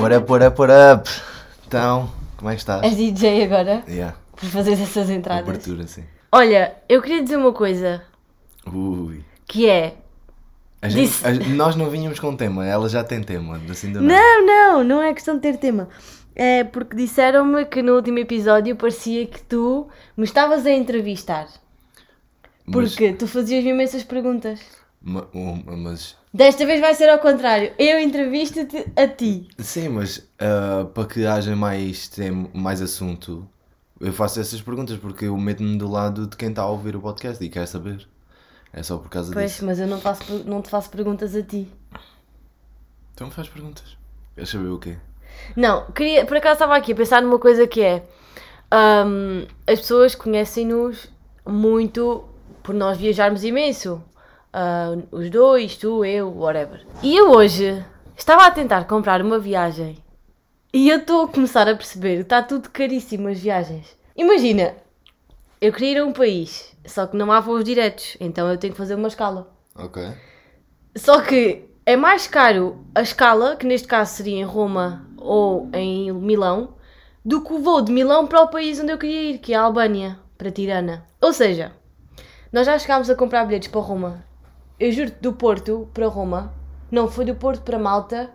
What up, what up, what up? Então, como é que estás? És DJ agora? Yeah, Para fazer essas entradas. abertura, sim. Olha, eu queria dizer uma coisa, Ui. que é... A gente- Disse- a- nós não vinhamos com tema, ela já tem tema, assim nada. Não, não, não é questão de ter tema. É porque disseram-me que no último episódio parecia que tu me estavas a entrevistar. Mas- Porque tu fazias imensas perguntas. ma- um- mas, Desta vez vai ser ao contrário. Eu entrevisto-te a ti. sim, mas ah, para que haja mais mais assunto, eu faço essas perguntas porque eu meto-me do lado de quem está a ouvir o podcast e quer saber. É só por causa Pois, disso. mas eu não, faço, não te faço perguntas a ti. Então faz perguntas. Queres saber o quê? Não, queria, por acaso estava aqui a pensar numa coisa que é. hum, as pessoas conhecem-nos muito por nós viajarmos imenso. Ah, os dois, tu, eu, whatever. E eu hoje estava a tentar comprar uma viagem e eu estou a começar a perceber que está tudo caríssimo as viagens. Imagina, eu queria ir a um país, só que não há voos diretos, então eu tenho que fazer uma escala. Ok. Só que é mais caro a escala, que neste caso seria em Roma ou em Milão, do que o voo de Milão para o país onde eu queria ir, que é a Albânia, para Tirana. Ou seja, nós já chegámos a comprar bilhetes para Roma. Eu juro-te, do Porto para Roma, não foi do Porto para Malta.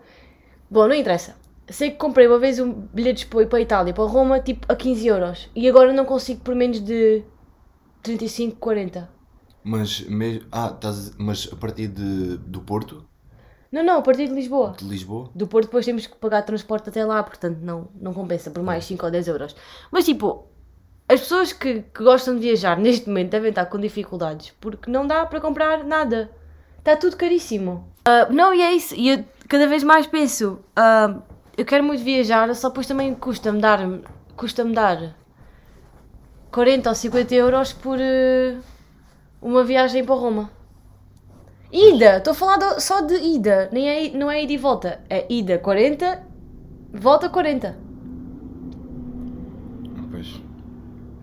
Bom, não interessa. Sei que comprei uma vez um bilhete para Itália, para Roma, tipo a 15 euros. E agora não consigo por menos de 35, 40. Mas, mesmo, ah, estás, mas a partir de, do Porto, Não, não, a partir de Lisboa. de Lisboa? Do Porto depois temos que pagar transporte até lá, portanto não, não compensa por mais 5 ou 10 euros. Mas tipo, as pessoas que, que gostam de viajar neste momento devem estar com dificuldades porque não dá para comprar nada. Está tudo caríssimo. Ah, não, e é isso. E eu cada vez mais penso, ah, eu quero muito viajar, só depois também custa-me dar, custa-me dar 40 ou 50 euros por eh, uma viagem para Roma. Ida, estou a falar do- só de ida, nem é, não é ida e volta. É ida 40, volta 40. Pois.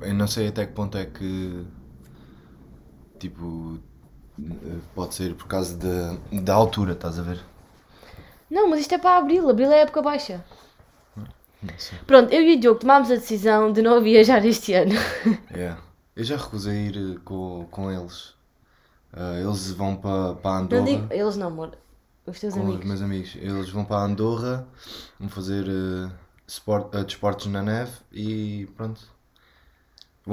Eu não sei até que ponto é que. Tipo. Pode ser por causa da, da altura, estás a ver? Não, mas isto é para abril, abril é época baixa. Não. Pronto, eu e o Diogo tomámos a decisão de não viajar este ano. Yeah. Eu já recusei ir eh, com, com eles. Ah, eles vão para para Não Andorra. digo, eles não, amor. Os teus com amigos. os meus amigos. Eles vão para Andorra, vão fazer eh, sport, eh, desportos na neve e pronto.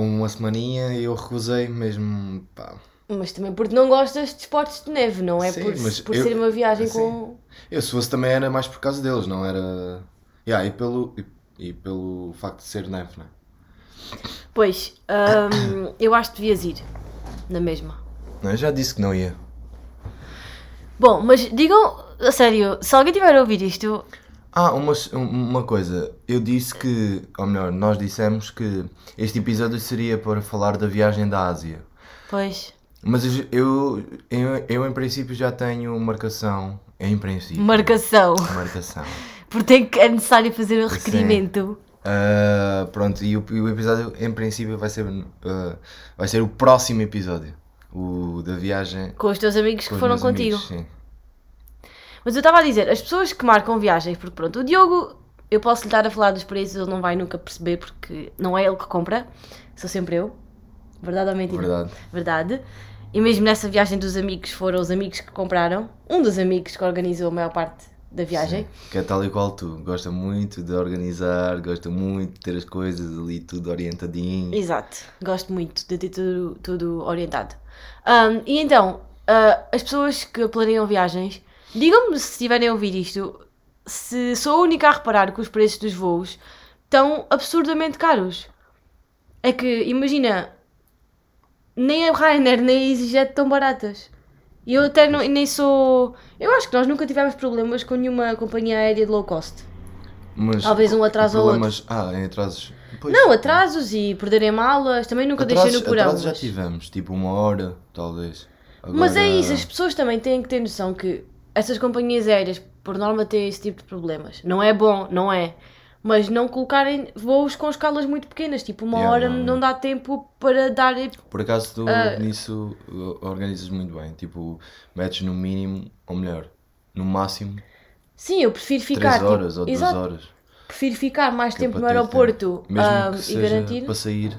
Uma semaninha e eu recusei mesmo. Pá. Mas também porque não gostas de esportes de neve, não é Sim, por, mas por eu- ser uma viagem sim. com. Eu se fosse também era mais por causa deles, não era. Yeah, e, pelo, e, e pelo facto de ser neve, não é? Pois, hum, eu acho que devias ir. Na mesma. Não, eu já disse que não ia. Bom, mas digam, a sério, se alguém tiver a ouvir isto, Ah, uma, uma coisa. Eu disse que, ou melhor, nós dissemos que este episódio seria para falar da viagem da Ásia. pois. Mas eu, eu, eu, em princípio já tenho marcação. Em princípio. Marcação. Marcação. Porque é necessário fazer o requerimento. Ah, pronto, e o, e o episódio em princípio vai ser, ah, vai ser o próximo episódio. O da viagem Com os teus amigos com que foram contigo. amigos, sim. Mas eu estava a dizer, as pessoas que marcam viagens, porque pronto, o Diogo, eu posso lhe estar a falar dos preços, ele não vai nunca perceber porque não é ele que compra, sou sempre eu. Verdade ou mentira? Verdade. Verdade. E mesmo nessa viagem dos amigos, foram os amigos que compraram, um dos amigos que organizou a maior parte da viagem. Que é tal e qual tu. Gosta muito de organizar, gosta muito de ter as coisas ali tudo orientadinho. Exato, gosto muito de ter tudo, tudo orientado. Ahm, e então, ah, as pessoas que planeiam viagens, digam-me se estiverem a ouvir isto, se sou a única a reparar que os preços dos voos estão absurdamente caros. É que, imagina, nem a Ryanair nem a EasyJet estão baratas. E eu até não, nem sou. Eu acho que nós nunca tivemos problemas com nenhuma companhia aérea de low cost. Mas Talvez um atraso ou outro. problemas, Ah, em atrasos. Pois, Não, atrasos e perderem malas, também nunca deixei atrasos, no porão. atrasos já tivemos, tipo uma hora, talvez. Mas é Agora- isso, as pessoas também têm que ter noção que essas companhias aéreas, por norma, têm esse tipo de problemas. Não é bom, não é. Mas não colocarem voos com escalas muito pequenas, tipo uma Yeah, hora não. não dá tempo para dar. Por acaso tu Ah. nisso uh, organizas muito bem. Tipo, metes no mínimo, ou melhor, no máximo, Sim, eu prefiro ficar. 3 horas tipo, ou 2 exato, horas. Prefiro ficar mais que é tempo no aeroporto tempo. Mesmo ah, que e seja garantir. para sair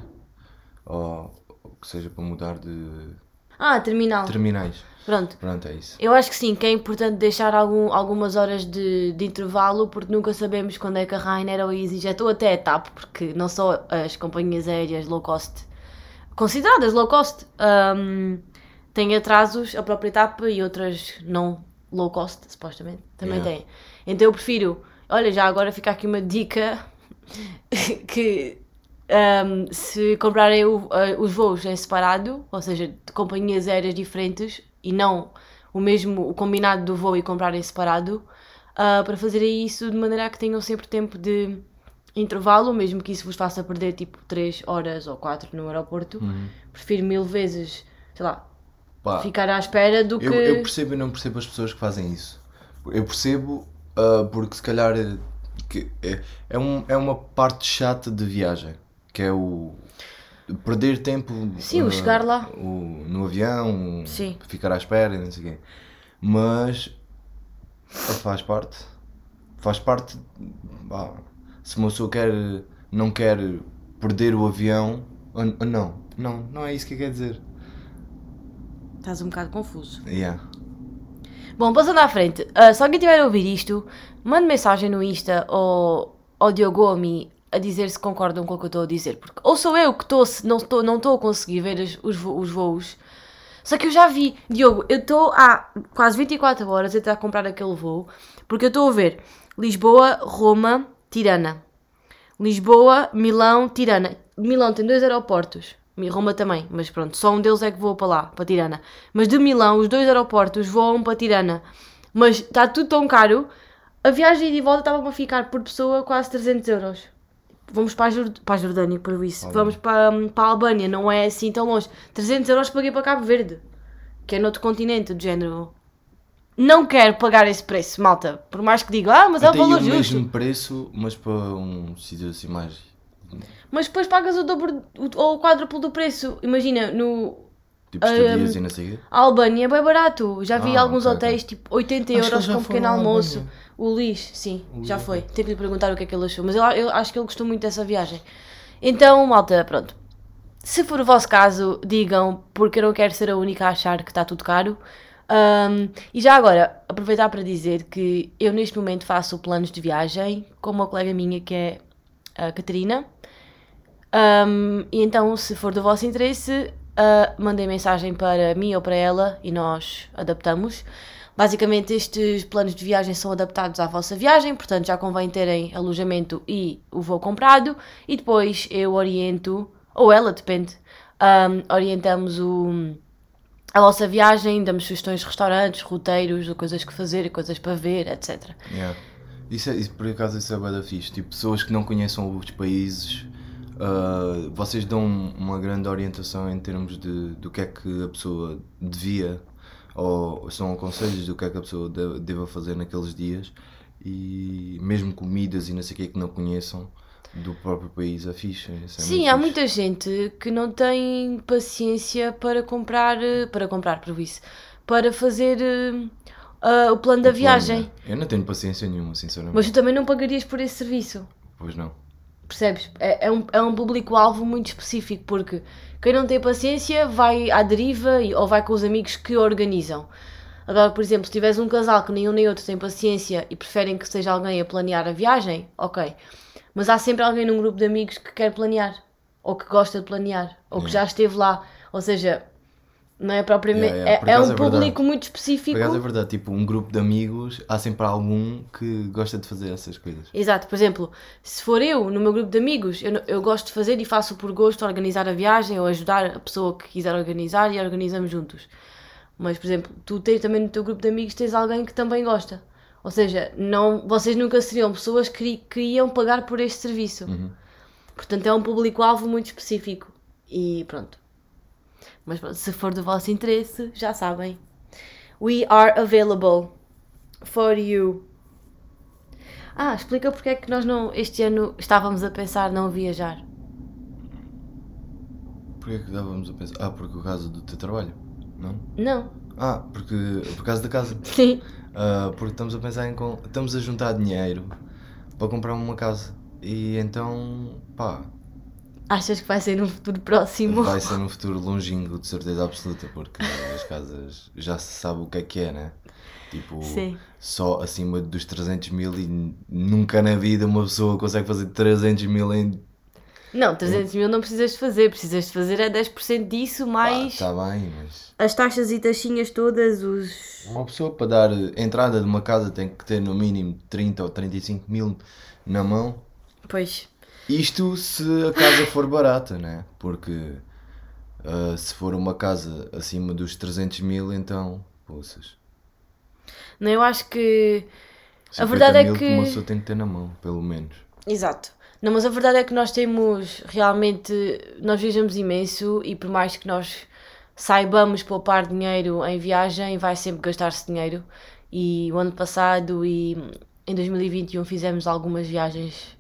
ou ou que seja para mudar de Ah, terminal. terminais. Pronto. Pronto, é isso. Eu acho que sim, que é importante deixar algum, algumas horas de, de intervalo, porque nunca sabemos quando é que a Ryanair ou a EasyJet ou até a TAP, porque não só as companhias aéreas low cost, consideradas low cost, hum, têm atrasos, a própria TAP e outras não low cost, supostamente, também Yeah. têm. Então eu prefiro, olha, já agora fica aqui uma dica que hum, se comprarem o- eh, os voos em separado, ou seja, de companhias aéreas diferentes e não o mesmo, o combinado do voo e comprarem separado, ah, para fazerem isso de maneira a que tenham sempre tempo de intervalo, mesmo que isso vos faça perder tipo 3 horas ou 4 no aeroporto. Uhum. Prefiro mil vezes, sei lá, Pá, ficar à espera do que. eu, eu percebo e não percebo as pessoas que fazem isso. Eu percebo ah, porque se calhar eh, que é, é, um, é uma parte chata de viagem, que é o perder tempo Sim, o ah, chegar lá. o- no avião, Sim. ficar à espera não sei o quê. Mas faz parte. Faz parte. pá, se uma pessoa quer, não quer perder o avião. ou- ou não, não, não é isso que quer dizer. Estás um bocado confuso. Yeah. Bom, passando à frente, ah, se alguém tiver a ouvir isto, mande mensagem no Insta ou ao Diogo ou a dizer se concordam com o que eu estou a dizer. Porque ou sou eu que estou, não estou não a conseguir ver os, os voos. Só que eu já vi, Diogo, eu estou há quase 24 horas a tentar comprar aquele voo, porque eu estou a ver Lisboa, Roma, Tirana. Lisboa, Milão, Tirana. Milão tem dois aeroportos. Roma também, mas pronto, só um deles é que voa para lá, para Tirana. Mas de Milão, os dois aeroportos voam para Tirana. Mas está tudo tão caro, a viagem de volta estava a ficar por pessoa quase 300 euros. Vamos para a, Jord para a Jordânia, por isso. Albânia. Vamos para, para a Albânia, não é assim tão longe. 300 euros paguei para Cabo Verde, que é noutro continente, do género. Não quero pagar esse preço, malta. Por mais que diga, ah, mas é o valor o justo. mesmo preço, mas para um sítio assim mais. Mas depois pagas o dobro o- ou o quádruplo do preço. Imagina, no Tipo estadias e não sei o quê. a Albânia é bem barato. Já vi Ah, alguns ok, hotéis tipo 80 Acho euros com um pequeno almoço. Albânia. O Luís, sim, O já foi. Tenho que lhe perguntar o que é que ele achou. Mas eu, eu acho que ele gostou muito dessa viagem. Então, malta, pronto. Se for o vosso caso, digam, porque eu não quero ser a única a achar que está tudo caro. Ahm, e já agora, aproveitar para dizer que eu neste momento faço planos de viagem com uma colega minha que é a Catarina. Um, e então, se for do vosso interesse, uh, mandem mensagem para mim ou para ela e nós adaptamos. Basicamente, estes planos de viagem são adaptados à vossa viagem, portanto, já convém terem alojamento e o voo comprado. E depois eu oriento, ou ela, depende, um, orientamos o, a vossa viagem, damos sugestões de restaurantes, roteiros, coisas que fazer coisas para ver, etc. Yeah. Isso, é, isso, por acaso isso é bada fixe. Tipo, pessoas que não conheçam os países, ah, vocês dão uma grande orientação em termos de do que é que a pessoa devia, ou são conselhos do que é que a pessoa de- deva fazer naqueles dias, e mesmo comidas e não sei o que que não conheçam do próprio país é fixe. isso é Sim, há fixe. muita gente que não tem paciência para comprar, eh, para comprar, por isso, para fazer ah, o plano da O viagem. né? Eu não tenho paciência nenhuma, sinceramente. Mas tu também não pagarias por esse serviço, Pois não. Percebes? É, é um, é um público-alvo muito específico, porque quem não tem paciência vai à deriva e- ou vai com os amigos que organizam. Agora, por exemplo, se tiveres um casal que nenhum nem outro tem paciência e preferem que seja alguém a planear a viagem, ok. Mas há sempre alguém num grupo de amigos que quer planear, ou que gosta de planear, ou que já esteve lá. Ou seja, não é propriamente. Yeah, yeah, É, é um verdade. público muito específico. Por acaso é verdade, tipo, um grupo de amigos, há sempre algum que gosta de fazer essas coisas. Exato, por exemplo, se for eu, no meu grupo de amigos, eu, eu gosto de fazer e faço por gosto organizar a viagem ou ajudar a pessoa que quiser organizar e organizamos juntos. Mas, por exemplo, tu tens também no teu grupo de amigos tens alguém que também gosta. Ou seja, não, vocês nunca seriam pessoas que, que iam pagar por este serviço. Portanto, é um público-alvo muito específico. E pronto. Mas pronto, se for do vosso interesse, já sabem. We are available for you. Ah, explica porque é que nós não, este ano estávamos a pensar não viajar. Porquê que dávamos a pensar? Ah, porque o caso do teu trabalho. Não? Não. Ah, porque por causa da casa. Sim. Ah, porque estamos a pensar em. Estamos a juntar dinheiro para comprar uma casa. E então, pá, Achas que vai ser num futuro próximo? vai ser num futuro longínquo, de certeza absoluta, porque as casas já se sabe o que é que é, né? Tipo, Sim. só acima dos 300 mil e nunca na vida uma pessoa consegue fazer 300 mil em. Não, 300 mil não precisas de fazer. Precisas de fazer é 10% disso, mais tá bem, mas. as taxas e taxinhas todas, os. Uma pessoa para dar entrada de uma casa tem que ter no mínimo 30 ou 35 mil na mão. Pois. Isto se a casa for barata, né? Porque ah, se for uma casa acima dos 300 mil, então, poças. Não, eu acho que. A 50 verdade é que- uma pessoa tem que ter na mão, pelo menos. Exato. Não, mas a verdade é que nós temos realmente. Nós viajamos imenso e por mais que nós saibamos poupar dinheiro em viagem, vai sempre gastar-se dinheiro. E o ano passado e em 2021 fizemos algumas viagens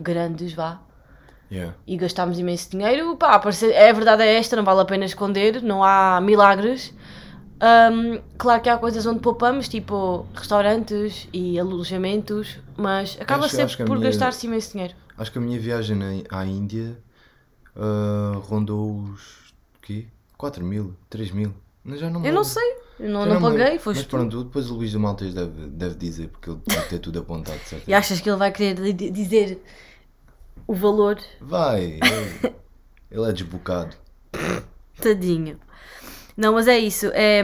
grandes, vá. Yeah. E gastámos imenso dinheiro. Pá, é a verdade é esta, não vale a pena esconder, não há milagres. Hum, claro que há coisas onde poupamos, tipo restaurantes e alojamentos, mas acaba Acho- sempre acho por minha- gastar-se imenso dinheiro. Acho que a minha viagem à Índia ah, rondou os. quê? 4 mil? 3 mil? Mas Já não Eu não sei, eu não, não lembro. paguei, foste Mas tu. pronto, depois o Luís do Maltês deve, deve dizer, porque ele deve ter tudo apontado, certo? E achas que ele vai querer di- dizer o valor? Vai, ele, ele é desbocado. Tadinho. Não, mas é isso. É,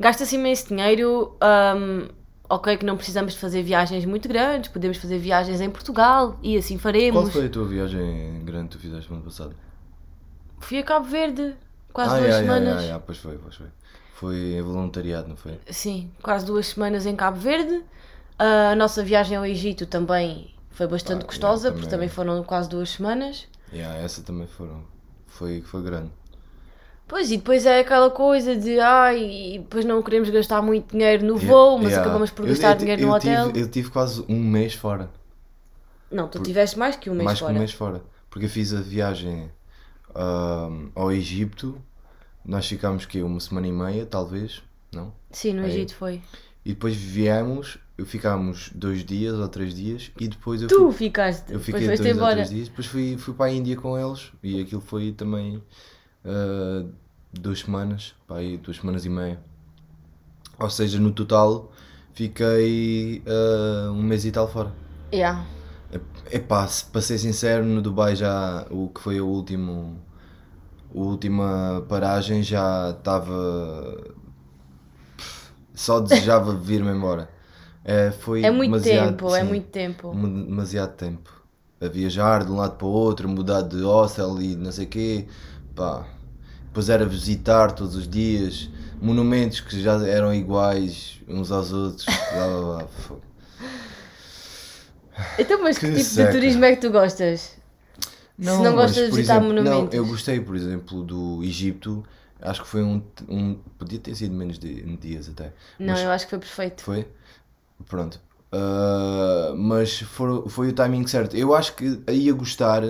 Gasta-se imenso dinheiro. hum, ok, que não precisamos de fazer viagens muito grandes, podemos fazer viagens em Portugal e assim faremos. Qual foi a tua viagem grande que tu fizeste no ano passado? Fui a Cabo Verde, quase ah, duas yeah, semanas. yeah, yeah, pois foi, pois foi. Foi em voluntariado, não foi? Sim, quase duas semanas em Cabo Verde. A nossa viagem ao Egito também foi bastante Ah, gostosa, yeah, porque também. foram quase duas semanas. Yeah, essa também foram. Foi, foi grande. Pois, e depois é aquela coisa de ai, e depois não queremos gastar muito dinheiro no voo, mas yeah. acabamos por Eu- gastar eu, dinheiro eu no tive, hotel. Eu tive quase um mês fora. Não, tu tiveste mais que um mês mais fora. que um mês fora. Porque eu fiz a viagem ahm, ao Egito. Nós ficámos que uma semana e meia, talvez, não? Sim, no Aí. Egito foi. E depois viemos, eu ficámos dois dias ou três dias e depois eu Tu fui, ficaste, eu depois fiquei foste dois ou embora. três dias, depois fui, fui para a Índia com eles e aquilo foi também ah, duas semanas, pá, aí duas semanas e meia. Ou seja, no total fiquei ah, um mês e tal fora. Yeah. Epá, se- para ser sincero, no Dubai já o que foi o último a última paragem já estava só desejava vir-me embora. É, foi É muito tempo, é sim, muito tempo. demasiado tempo a viajar de um lado para o outro, mudar de hostel e não sei quê, pá. Depois era visitar todos os dias monumentos que já eram iguais uns aos outros, blá blá blá. Então, mas que, Que tipo seca. de turismo é que tu gostas? Se não gostas de visitar exemplo, monumentos. Não, eu gostei, por exemplo, do Egito. Acho que foi um. um podia ter sido menos de, dias até. Não, eu acho que foi perfeito. foi? Pronto. Ah, mas foi, foi o timing certo. Eu acho que ia gostar,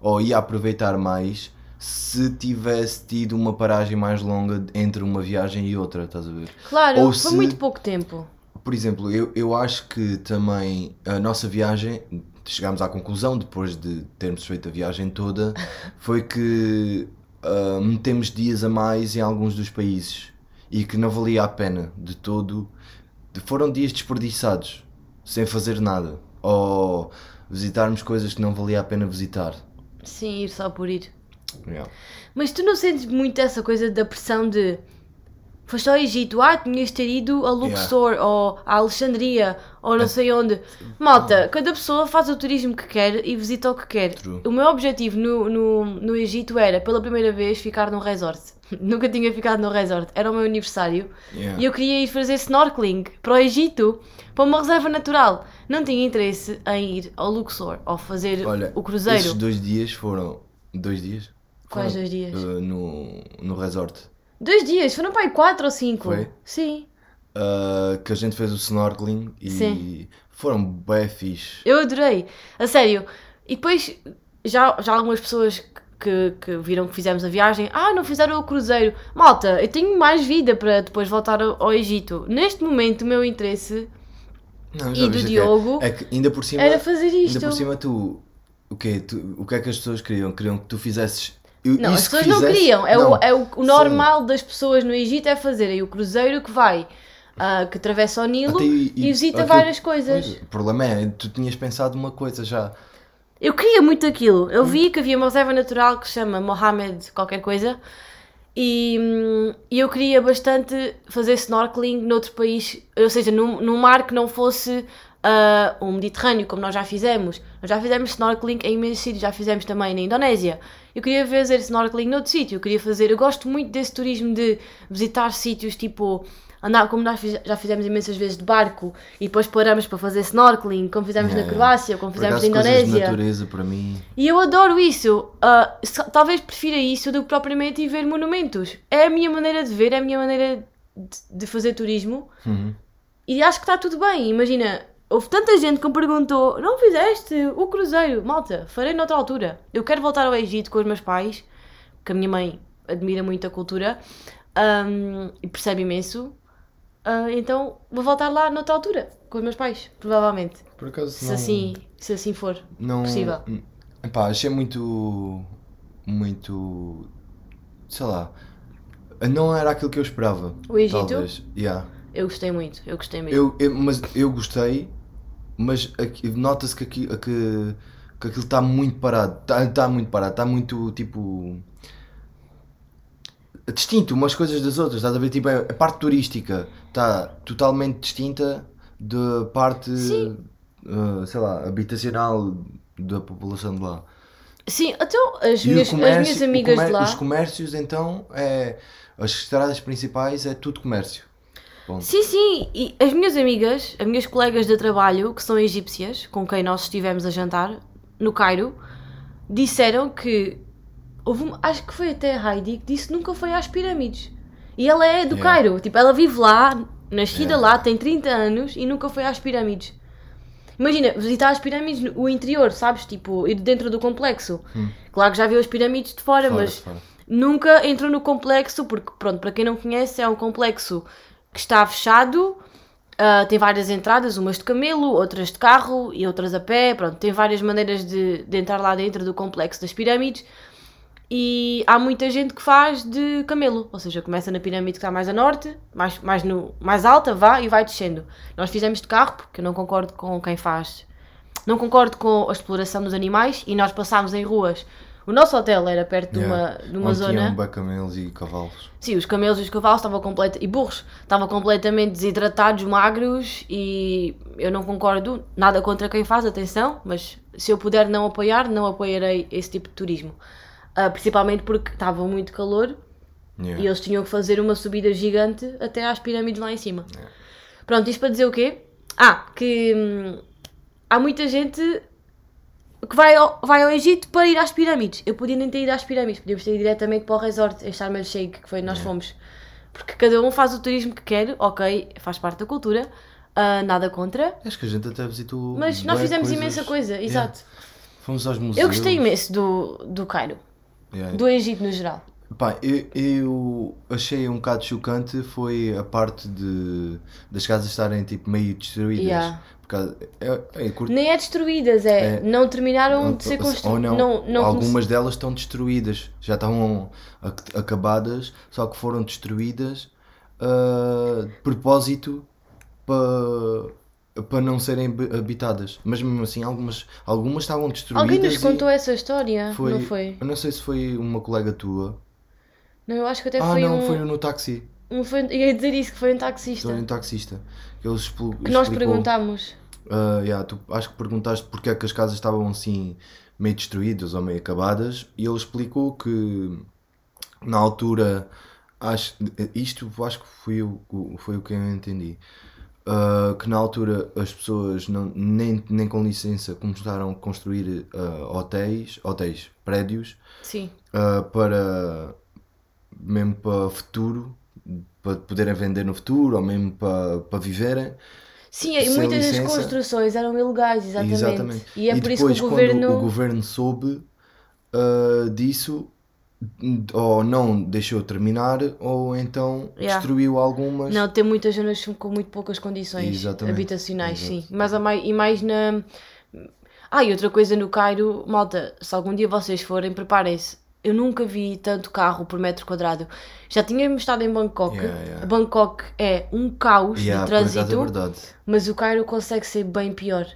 ou ia aproveitar mais, se tivesse tido uma paragem mais longa entre uma viagem e outra, estás a ver? Claro, Ou foi se- muito pouco tempo. Por exemplo, eu, eu acho que também a nossa viagem, chegámos à conclusão, depois de termos feito a viagem toda, foi que ah, metemos dias a mais em alguns dos países e que não valia a pena de todo. Foram dias desperdiçados, sem fazer nada, ou visitarmos coisas que não valia a pena visitar. Sim, ir só por ir. Yeah. Mas tu não sentes muito essa coisa da pressão de foste ao Egito, ah, tinhas ter ido a Luxor ou a Alexandria ou É. não sei onde. Malta, cada pessoa faz o turismo que quer e visita o que quer. True. O meu objetivo no, no, no Egito era, pela primeira vez, ficar num resort. Nunca tinha ficado num resort. Era o meu aniversário Yeah. e eu queria ir fazer snorkeling para o Egito, para uma reserva natural. Não tinha interesse em ir ao Luxor ou fazer Olha, o cruzeiro. esses dois dias foram. Dois dias? Quais Foram, dois dias? ah, no, no resort. Dois dias, foram para aí quatro ou cinco. Foi? Sim. Uh, que a gente fez o snorkeling e Sim. foram bem fixe. Eu adorei. A sério. E depois, já, já algumas pessoas que, que viram que fizemos a viagem, ah, não fizeram o cruzeiro. Malta, eu tenho mais vida para depois voltar ao, ao Egito. Neste momento, o meu interesse Não, E do é Diogo É, que ainda por cima. era fazer Ainda isto. por cima tu. O quê? Tu, o que é que as pessoas queriam? Queriam que tu fizesses. Eu- Não, as pessoas não queriam. É, Não, o, é o, o sim. normal das pessoas no Egito é fazerem o cruzeiro que vai, ah, que atravessa o Nilo Até e, visita aquilo- várias coisas. O problema é, tu tinhas pensado uma coisa já. Eu queria muito aquilo. Eu vi que havia uma reserva natural que se chama Mohammed qualquer coisa e, hum, e eu queria bastante fazer snorkeling noutro país, ou seja, num, num mar que não fosse ah, o Mediterrâneo, como nós já fizemos. Nós já fizemos snorkeling em imensos sítios, já fizemos também na Indonésia. Eu queria fazer snorkeling noutro sítio, eu queria fazer, eu gosto muito desse turismo de visitar sítios tipo andar como nós já fizemos imensas vezes de barco e depois paramos para fazer snorkeling, como fizemos na É. Croácia, como fizemos na coisas de Indonésia. natureza para mim. E eu adoro isso. Só- talvez prefira isso do que propriamente ir ver monumentos. É a minha maneira de ver, é a minha maneira de, de fazer turismo. Uhum. E acho que está tudo bem. Imagina, houve tanta gente que me perguntou: não fizeste o cruzeiro? Malta, farei noutra altura. Eu quero voltar ao Egito com os meus pais, porque a minha mãe admira muito a cultura ahm, e percebe imenso. Ah, então vou voltar lá noutra altura com os meus pais, provavelmente. Por acaso Se, não, assim, se assim for. não, possível. Epá, achei muito. Muito. Sei lá. Não era aquilo que eu esperava. O Egito? Talvez. Yeah. Eu gostei muito, eu gostei mesmo. Eu, eu- mas eu gostei, mas nota-se que, aqui, que, que aquilo está muito parado. Está tá muito parado, está muito tipo. distinto umas coisas das outras. Estás a ver? Tipo, a a parte turística está totalmente distinta da parte, uh, sei lá, habitacional da população de lá. Sim, então as minhas, as comércio- minhas o amigas de lá. Os comércios, então, é, as estradas principais é tudo comércio. Ponto. Sim, sim, e as minhas amigas, as minhas colegas de trabalho, que são egípcias, com quem nós estivemos a jantar no Cairo, disseram que houve um- acho que foi até a Heidi que disse que nunca foi às pirâmides. E ela é do Yeah. Cairo, tipo, ela vive lá, nascida Yeah. lá, tem 30 anos e nunca foi às pirâmides. Imagina, visitar as pirâmides, no- o interior, sabes? Tipo, ir dentro do complexo. Claro que já viu as pirâmides de fora, Fora, mas fora. nunca entrou no complexo, porque, pronto, para quem não conhece, é um complexo que está fechado, ah, tem várias entradas, umas de camelo, outras de carro e outras a pé, pronto, tem várias maneiras de, de entrar lá dentro do complexo das pirâmides. E há muita gente que faz de camelo, ou seja, começa na pirâmide que está mais a norte, mais, mais, no, mais alta, vá e vai descendo. Nós fizemos de carro, porque eu não concordo com quem faz. Não concordo com a exploração dos animais e nós passámos em ruas. O nosso hotel era perto Yeah. de uma, de uma Onde zona. tinham bacamelos e cavalos. Sim, os camelos e os cavalos estavam completa e burros estavam completamente desidratados, magros e eu não concordo nada contra quem faz, atenção, mas se eu puder não apoiar, não apoiarei esse tipo de turismo. Ah, principalmente porque estava muito calor Yeah. e eles tinham que fazer uma subida gigante até às pirâmides lá em cima. Pronto, isto para dizer o quê? Ah, que hum, há muita gente que vai ao, vai ao Egito para ir às pirâmides. Eu podia nem ter ido às pirâmides, podíamos ter ido diretamente para o resort, em Sharm el Sheikh, que foi onde nós fomos. Porque cada um faz o turismo que quer, ok, faz parte da cultura, ah, nada contra, Acho que a gente até visitou. mas nós fizemos coisas. imensa coisa, Yeah. exato. Fomos aos museus. Eu gostei imenso do, do Cairo, Yeah. do Egito no geral. Pá, eu, eu achei um bocado chocante foi a parte de das casas estarem tipo meio destruídas. Yeah. Porque é, é, curto- Nem é destruídas, é, É. não terminaram Não- de ser construídas. não, Não, não algumas delas estão destruídas, já estavam ac- acabadas, só que foram destruídas ah, de propósito para para não serem habi- habitadas. Mas mesmo assim, algumas, algumas estavam destruídas. Alguém nos contou essa história, foi, não foi? Eu não sei se foi uma colega tua. Não, eu acho que até ah, foi não, um, foi no táxi. um foi, ia dizer isso, que foi um taxista. Foi um taxista. Que, ele expl- Que nós explicou. perguntámos. Ah, yeah, tu, acho que perguntaste porque é que as casas estavam assim meio destruídas ou meio acabadas e ele explicou que na altura acho, isto acho que foi o, foi o que eu entendi Ah, que na altura as pessoas não, nem, nem com licença começaram a construir ah, hotéis, hotéis, prédios Sim. ah, para mesmo para futuro para poderem vender no futuro ou mesmo para, para viverem Sim, e muitas das licença. construções eram ilegais, exatamente. E é por isso que depois, o governo. o governo soube, ah, disso ou não deixou terminar ou então Yeah. destruiu algumas. Não, tem muitas zonas com muito poucas condições Exatamente. habitacionais, Exato. sim. Mas a mai- e mais na. Ah, e outra coisa no Cairo, malta, se algum dia vocês forem, preparem-se. Eu nunca vi tanto carro por metro quadrado. Já tínhamos estado em Bangkok. Yeah, yeah. Bangkok é um caos Yeah, de acaso trânsito, é verdade. mas o Cairo consegue ser bem pior.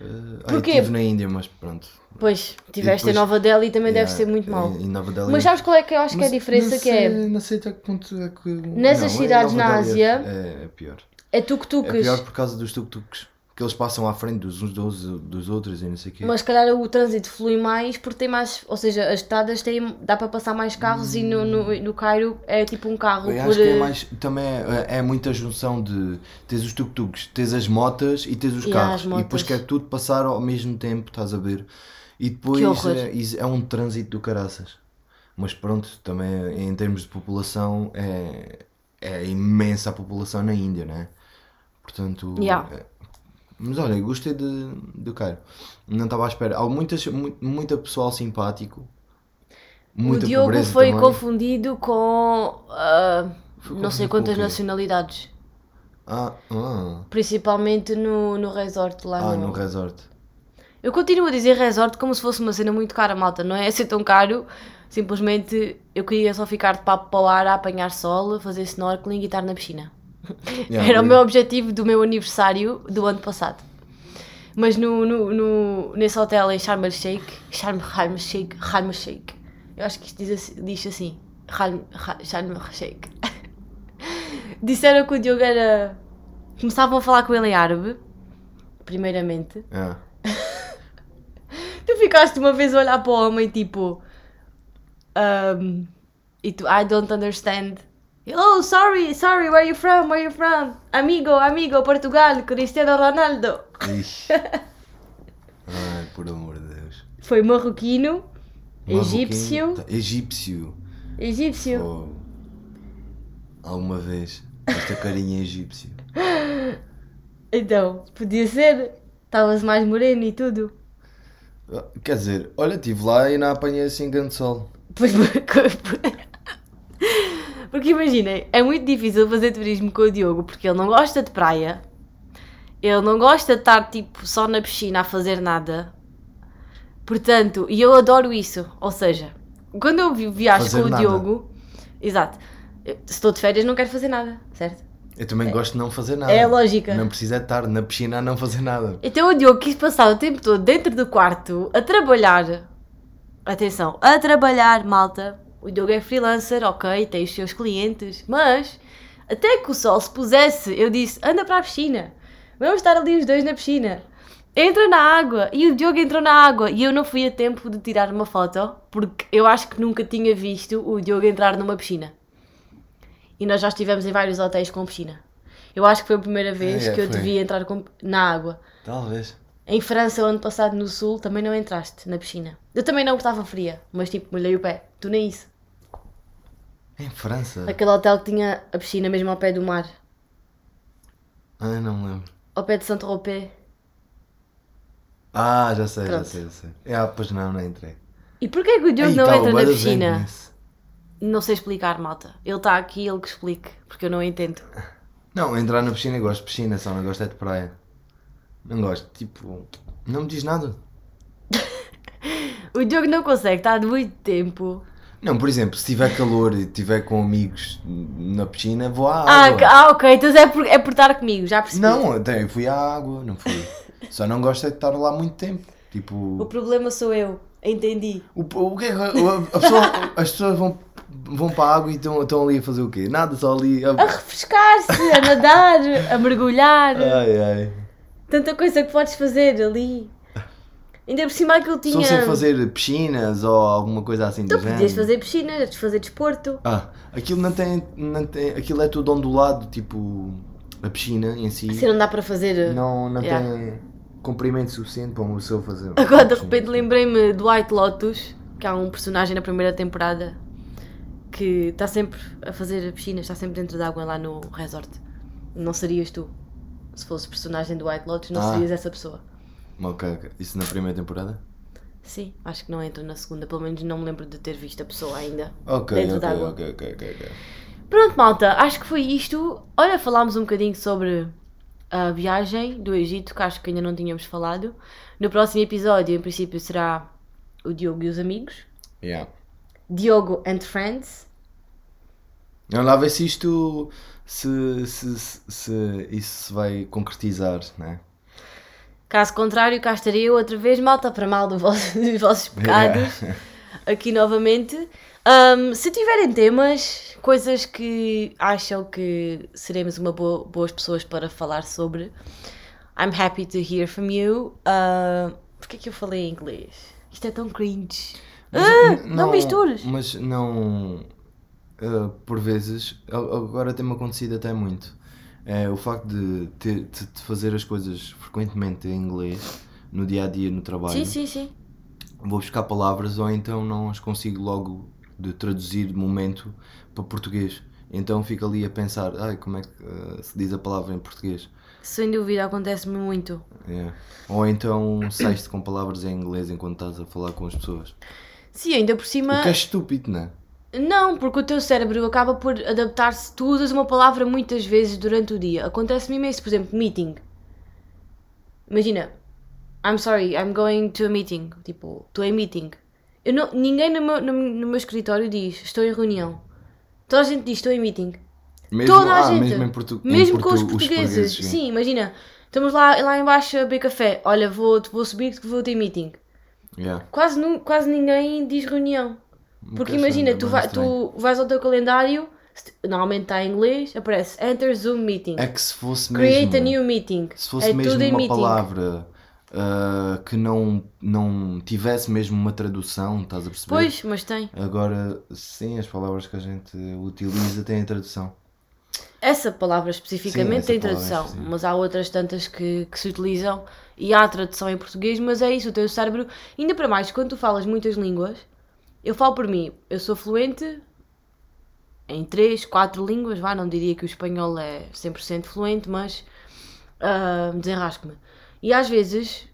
Ah, Porquê? estive na Índia, mas pronto. Pois, tiveste depois- em Nova Delhi e também deve Yeah, ser muito mau. Em, Nova Delhi. Mas sabes qual é que eu acho que é a diferença? não Que é, sei- Não sei até que ponto é que. Nessas Não, em cidades na é- Ásia, É, é pior. é É tuk-tuks. pior por causa dos tuk-tuks. Que eles passam à frente dos uns dos, dos outros e não sei o quê. Mas se calhar o trânsito flui mais porque tem mais, ou seja, as estradas têm, dá para passar mais carros e no, no, no Cairo é tipo um carro Eu por. acho que é eh, mais. Também é, é muita junção de. Tens os tuk-tuks, tens as motas e tens os Yeah, carros. E depois quer tudo passar ao mesmo tempo, estás a ver? E depois é, é um trânsito do caraças. Mas pronto, também em termos de população é, é imensa a população na Índia, né? Portanto. Yeah. é- mas olha, eu gostei de, do Cairo. Não estava à espera. Há muitas, mu- muita pessoal simpático. o Muita Diogo pobreza foi também. confundido com Foi não sei com o quantas nacionalidades. Ah, ah, Principalmente no, no resort lá ah, no. no resort. Eu continuo a dizer resort como se fosse uma cena muito cara, malta. Não é ser tão caro. Simplesmente eu queria só ficar de papo para o ar a apanhar sol, a fazer snorkeling e estar na piscina. Yeah, Era o meu objetivo do meu aniversário do ano passado. Mas no, no, no- nesse hotel em Sharm el Sheikh, Sharm, Sharm el Sheikh, Sharm el Sheikh, eu acho que isto diz, assim- diz assim, Sharm, Sharm el Sheikh. Disseram que o Diogo era. Começavam a falar com ele em árabe, primeiramente. Ah. Tu ficaste uma vez a olhar para o homem tipo. Um, e tu, I don't understand. Oh, sorry, sorry, where you from? Where you from? Amigo, amigo, Portugal, Cristiano Ronaldo. Ixi. Ai, por amor de Deus. Foi marroquino, Marroquino- egípcio. tá, Egípcio. Egípcio. Oh. Alguma vez. Esta carinha é egípcio. Então, podia ser. Estavas mais moreno e tudo. Ah, Quer dizer, olha, estive lá e não apanhei assim grande sol. Pois, porque imaginem, é muito difícil fazer turismo com o Diogo porque ele não gosta de praia, ele não gosta de estar tipo só na piscina a fazer nada. Portanto, e eu adoro isso. Ou seja, quando eu vi- viajo Fazer com o nada. Diogo, exato, se estou de férias não quero fazer nada, certo? Eu também gosto de não fazer nada. É a lógica. Não precisa estar na piscina a não fazer nada. Então o Diogo quis passar o tempo todo dentro do quarto a trabalhar. Atenção, a trabalhar, malta. O Diogo é freelancer, ok, tem os seus clientes, mas até que o sol se pusesse, eu disse: anda para a piscina, vamos estar ali os dois na piscina. Entra na água e o Diogo entrou na água e eu não fui a tempo de tirar uma foto porque eu acho que nunca tinha visto o Diogo entrar numa piscina. E nós já estivemos em vários hotéis com piscina. Eu acho que foi a primeira vez É, que eu foi. devia entrar com- na água. Talvez. Em França, o ano passado, no Sul, também não entraste na piscina. Eu também não estava fria, mas tipo, molhei o pé. Tu nem isso. Em França? Aquele hotel que tinha a piscina mesmo ao pé do mar. Ah, não me lembro. Ao pé de Saint-Tropez. Ah, já sei, já Pronto. sei, já sei. Ah, pois não, não entrei. E porquê que o Diogo Ei, não tava entra na piscina? Não sei explicar, malta. Ele está aqui, ele que explique, porque eu não entendo. Não, entrar na piscina eu gosto de piscina, só não gosto é de praia. Não gosto, tipo. Não me diz nada. O Diogo não consegue estar de muito tempo. Não, por exemplo, se tiver calor e estiver com amigos na piscina, vou à Ah, água. ah, ok, então é por, é por estar comigo, já percebi. Não, até eu fui à água, não fui. Só não gosto é de estar lá muito tempo. O Tipo. problema sou eu, entendi. O, o que é que. a pessoa- as pessoas vão, vão para a água e estão, estão ali a fazer o quê? Nada, só ali. A... A refrescar-se, a nadar, a mergulhar. Ai ai. Tanta coisa que podes fazer ali. Ainda por cima aquilo tinha. sem fazer piscinas ou alguma coisa assim do Tu género. podias fazer piscinas, fazer desporto. Ah, aquilo não tem, não tem. Aquilo é tudo ondulado, tipo. A piscina em si. Assim não dá para fazer. Não, não Yeah. tem comprimento suficiente para uma pessoa fazer. Agora de repente lembrei-me do White Lotus, que há um personagem na primeira temporada que está sempre a fazer piscinas, está sempre dentro da água lá no resort. Não serias tu. Se fosse personagem do White Lotus, não Ah. serias essa pessoa. Ok. Isso na primeira temporada? Sim, acho que não entro na segunda, pelo menos não me lembro de ter visto a pessoa ainda. Ok, Dentro ok, d'água. ok, ok, ok, ok. Pronto, malta, acho que foi isto. Olha, falámos um bocadinho sobre a viagem do Egito, que acho que ainda não tínhamos falado. No próximo episódio, em princípio, será o Diogo e os amigos. Yeah. Diogo and Friends. Vamos lá ver se isto se, se, se, se isso se vai concretizar, né? Caso contrário, cá estarei eu outra vez, malta, para mal do vosso- dos vossos pecados. Aqui novamente. Ahm, se tiverem temas, coisas que acham que seremos uma boa- boas pessoas para falar sobre, I'm happy to hear from you. Uh, Porquê que eu falei em inglês? Isto é tão cringe. Ah, Mas, não mistures. Mas não. Ah, por vezes, agora tem-me acontecido até muito. É o facto de, ter, de fazer as coisas frequentemente em inglês, no dia a dia, no trabalho. Sim, sim, sim. Vou buscar palavras ou então não as consigo logo de traduzir de momento para português. Então fico ali a pensar, ai, como é que ah, se diz a palavra em português? Sem dúvida, acontece-me muito. Ou então sais-te com palavras em inglês enquanto estás a falar com as pessoas. Sim, ainda por cima. O que é estúpido, não é? Não, porque o teu cérebro acaba por adaptar-se. Tu usas uma palavra muitas vezes durante o dia. Acontece-me imenso, por exemplo, meeting. Imagina, I'm sorry, I'm going to a meeting. Tipo, estou em meeting. Eu não, ninguém no meu, no, no meu escritório diz estou em reunião. Toda a gente diz estou em meeting. Mesmo, Toda a ah, gente. mesmo em portu em Mesmo com os portu- portugueses. sim. sim. imagina. Estamos lá, lá embaixo a beber café. Olha, vou, vou subir que vou ter meeting. Yeah. Quase, quase ninguém diz reunião. Porque imagina, tu, vai, tu vais ao teu calendário, normalmente está em inglês, aparece Enter Zoom Meeting. É que se fosse Create a mesmo, new meeting. se fosse é mesmo uma meeting. palavra ah, que não, não tivesse mesmo uma tradução, estás a perceber? Pois, mas tem. Agora, sim, as palavras que a gente utiliza têm tradução. Essa palavra especificamente Sim, tem essa palavra tradução, específica. mas há outras tantas que, que se utilizam e há tradução em português, mas é isso, o teu cérebro, ainda para mais, quando tu falas muitas línguas, eu falo por mim, eu sou fluente em 3, 4 línguas, vá, não diria que o espanhol é 100% fluente, mas ah, desenrasco-me. E às vezes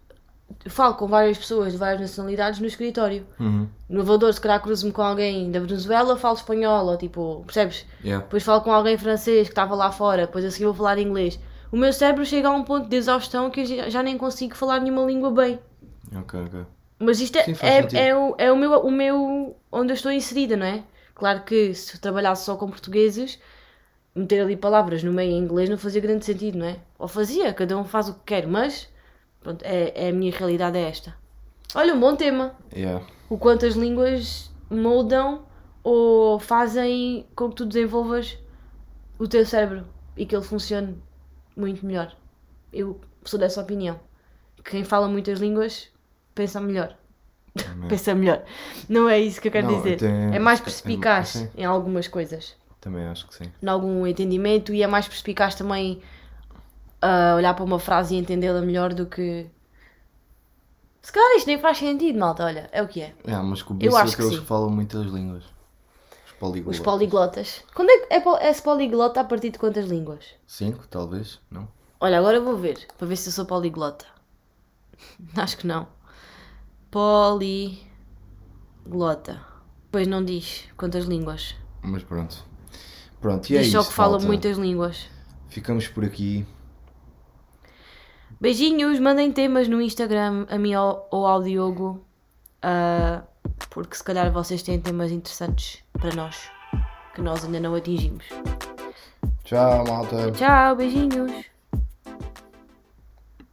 falo com várias pessoas de várias nacionalidades no escritório. Uhum. No elevador, se calhar cruzo-me com alguém da Venezuela, falo espanhol, ou tipo, percebes? Yeah. Depois falo com alguém francês que estava lá fora, depois a seguir vou falar inglês. O meu cérebro chega a um ponto de exaustão que eu já- já nem consigo falar nenhuma língua bem. Ok, ok. Mas isto é, Sim, é, é, o, é o, meu, o meu. onde eu estou inserida, não é? Claro que se eu trabalhasse só com portugueses, meter ali palavras no meio em inglês não fazia grande sentido, não é? Ou fazia, cada um faz o que quer, mas pronto, é, é a minha realidade é esta. Olha, um bom tema. Yeah. O quanto as línguas moldam ou fazem com que tu desenvolvas o teu cérebro e que ele funcione muito melhor. Eu sou dessa opinião. Quem fala muitas línguas pensa melhor. pensa melhor. Não é isso que eu quero Não, dizer. tem- É mais é- perspicaz sim. em algumas coisas. Também acho que sim. Em algum entendimento e é mais perspicaz também a olhar para uma frase e entendê-la melhor do que. Se calhar isto nem faz sentido, malta. Olha, é o que é. Yeah, mas com o Eu acho que aqueles sim. falam muitas línguas. Os poliglotas. Os poliglotas. Quando é que é, é-se poliglota a partir de quantas línguas? Cinco, talvez? Não? Olha, agora eu vou ver, para ver se eu sou poliglota. Acho que não. Poliglota. Pois não diz quantas línguas. Mas pronto. Pronto, e é diz só isso, que fala malta. muitas línguas. Ficamos por aqui. Beijinhos, mandem temas no Instagram, a mim ou, ou ao Diogo. ah, porque se calhar vocês têm temas interessantes para nós. Que nós ainda não atingimos. Tchau, malta. Tchau, beijinhos.